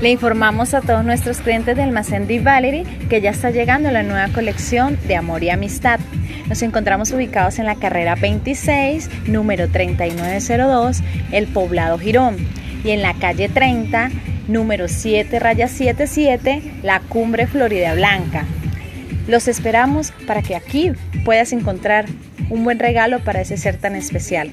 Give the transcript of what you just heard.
Le informamos a todos nuestros clientes de Almacén de Valerie que ya está llegando la nueva colección de Amor y Amistad. Nos encontramos ubicados en la carrera 26, número 3902, El Poblado Girón, y en la calle 30, número 7, raya 77, La Cumbre Florida Blanca. Los esperamos para que aquí puedas encontrar un buen regalo para ese ser tan especial.